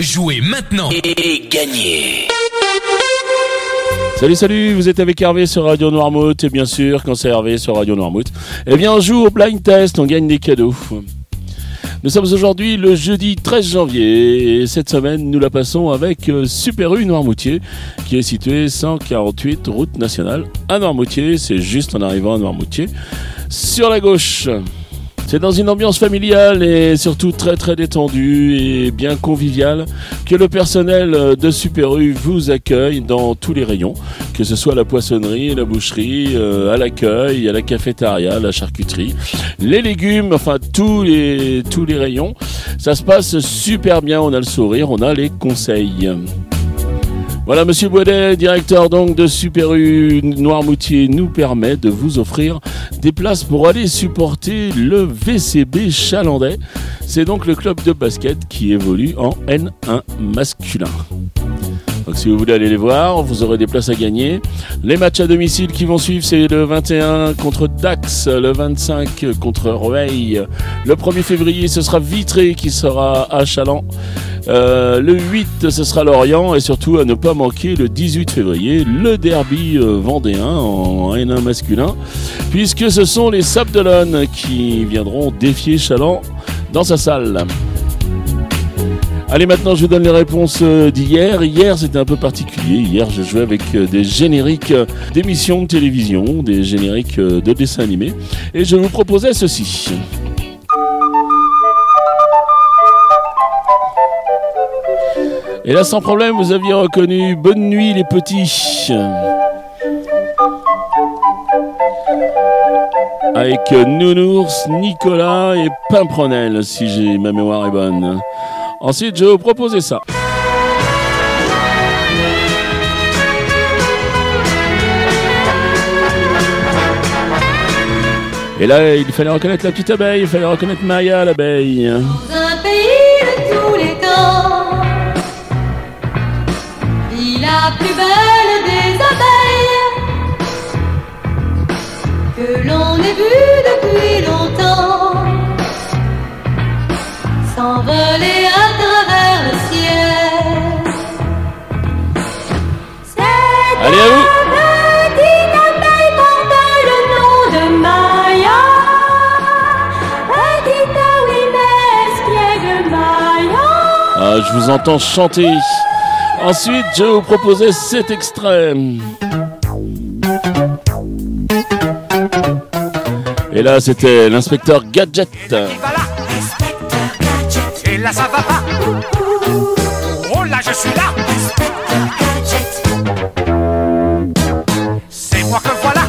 Jouez maintenant et gagnez Salut, salut, vous êtes avec Hervé sur Radio Noirmouth, et bien sûr, quand c'est Hervé sur Radio Noirmouth, eh bien, on joue au blind test, on gagne des cadeaux. Nous sommes aujourd'hui le jeudi 13 janvier, et cette semaine, nous la passons avec euh, Super U Noirmoutier, qui est situé 148 route nationale à Noirmoutier, c'est juste en arrivant à Noirmoutier, sur la gauche. C'est dans une ambiance familiale et surtout très très détendue et bien conviviale que le personnel de Super vous accueille dans tous les rayons, que ce soit la poissonnerie, la boucherie, euh, à l'accueil, à la cafétéria, la charcuterie, les légumes, enfin tous les, tous les rayons. Ça se passe super bien, on a le sourire, on a les conseils. Voilà, Monsieur Baudet, directeur donc de Super U Noirmoutier, nous permet de vous offrir des places pour aller supporter le VCB Chalandais. C'est donc le club de basket qui évolue en N1 masculin. Donc si vous voulez aller les voir, vous aurez des places à gagner. Les matchs à domicile qui vont suivre, c'est le 21 contre Dax, le 25 contre Rueil. Le 1er février, ce sera Vitré qui sera à Chaland. Euh, le 8, ce sera Lorient. Et surtout, à ne pas manquer, le 18 février, le derby euh, vendéen en N1 masculin. Puisque ce sont les Sables qui viendront défier Chaland dans sa salle. Allez, maintenant, je vous donne les réponses euh, d'hier. Hier, c'était un peu particulier. Hier, je jouais avec euh, des génériques euh, d'émissions de télévision, des génériques de dessins animés. Et je vous proposais ceci. Et là, sans problème, vous aviez reconnu Bonne nuit les petits. Avec Nounours, Nicolas et Pimpronel, si ma mémoire est bonne. Ensuite, je vais vous proposer ça. Et là, il fallait reconnaître la petite abeille, il fallait reconnaître Maya l'abeille. Dans un pays de tous les temps, la plus belle des abeilles Ah, je vous entends chanter. Ensuite, je vais vous proposer cet extrait. Et là, c'était l'inspecteur Gadget. Et là ça va pas Oh là je suis là C'est moi que voilà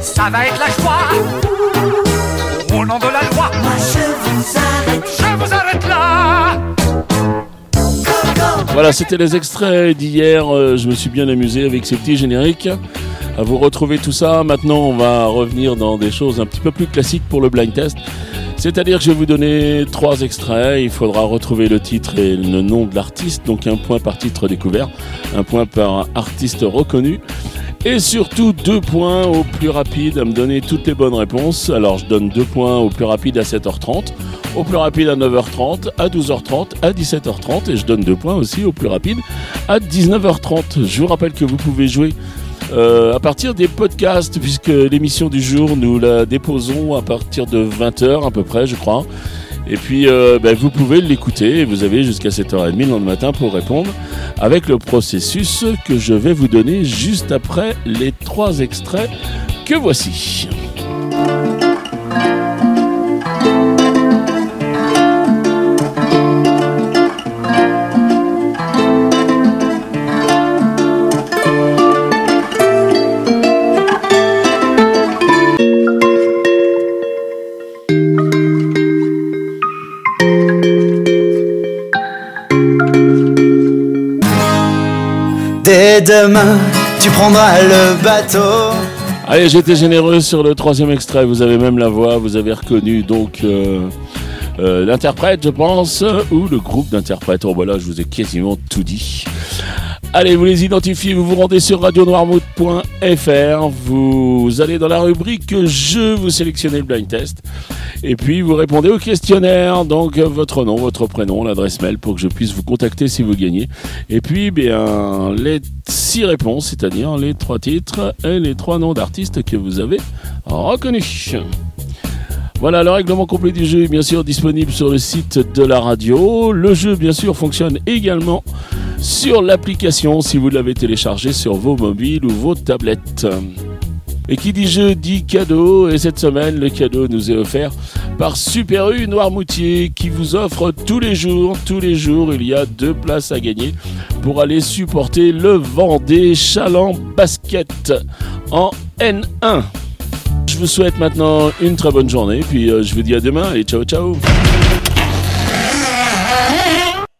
Ça va être la joie Voilà, c'était les extraits d'hier. Euh, Je me suis bien amusé avec ces petits génériques. À vous retrouver tout ça. Maintenant, on va revenir dans des choses un petit peu plus classiques pour le blind test. C'est-à-dire que je vais vous donner trois extraits. Il faudra retrouver le titre et le nom de l'artiste. Donc un point par titre découvert, un point par artiste reconnu. Et surtout deux points au plus rapide à me donner toutes les bonnes réponses. Alors je donne deux points au plus rapide à 7h30, au plus rapide à 9h30, à 12h30, à 17h30 et je donne deux points aussi au plus rapide à 19h30. Je vous rappelle que vous pouvez jouer euh, à partir des podcasts puisque l'émission du jour nous la déposons à partir de 20h à peu près je crois. Et puis euh, ben, vous pouvez l'écouter vous avez jusqu'à 7h30 le matin pour répondre avec le processus que je vais vous donner juste après les trois extraits que voici. Dès demain, tu prendras le bateau. Allez, j'étais généreux sur le troisième extrait. Vous avez même la voix, vous avez reconnu donc euh, euh, l'interprète, je pense, ou le groupe d'interprètes. Oh voilà, je vous ai quasiment tout dit. Allez, vous les identifiez, vous vous rendez sur radionoirmouth.fr, vous allez dans la rubrique Je, vous sélectionnez le blind test, et puis vous répondez au questionnaire, donc votre nom, votre prénom, l'adresse mail pour que je puisse vous contacter si vous gagnez. Et puis, bien, les six réponses, c'est-à-dire les trois titres et les trois noms d'artistes que vous avez reconnus. Voilà, le règlement complet du jeu est bien sûr disponible sur le site de la radio. Le jeu, bien sûr, fonctionne également sur l'application si vous l'avez téléchargé sur vos mobiles ou vos tablettes. Et qui dit jeu dit cadeau, et cette semaine le cadeau nous est offert par Super U Noirmoutier qui vous offre tous les jours, tous les jours il y a deux places à gagner pour aller supporter le Vendée Chaland Basket en N1. Je vous souhaite maintenant une très bonne journée, puis euh, je vous dis à demain et ciao ciao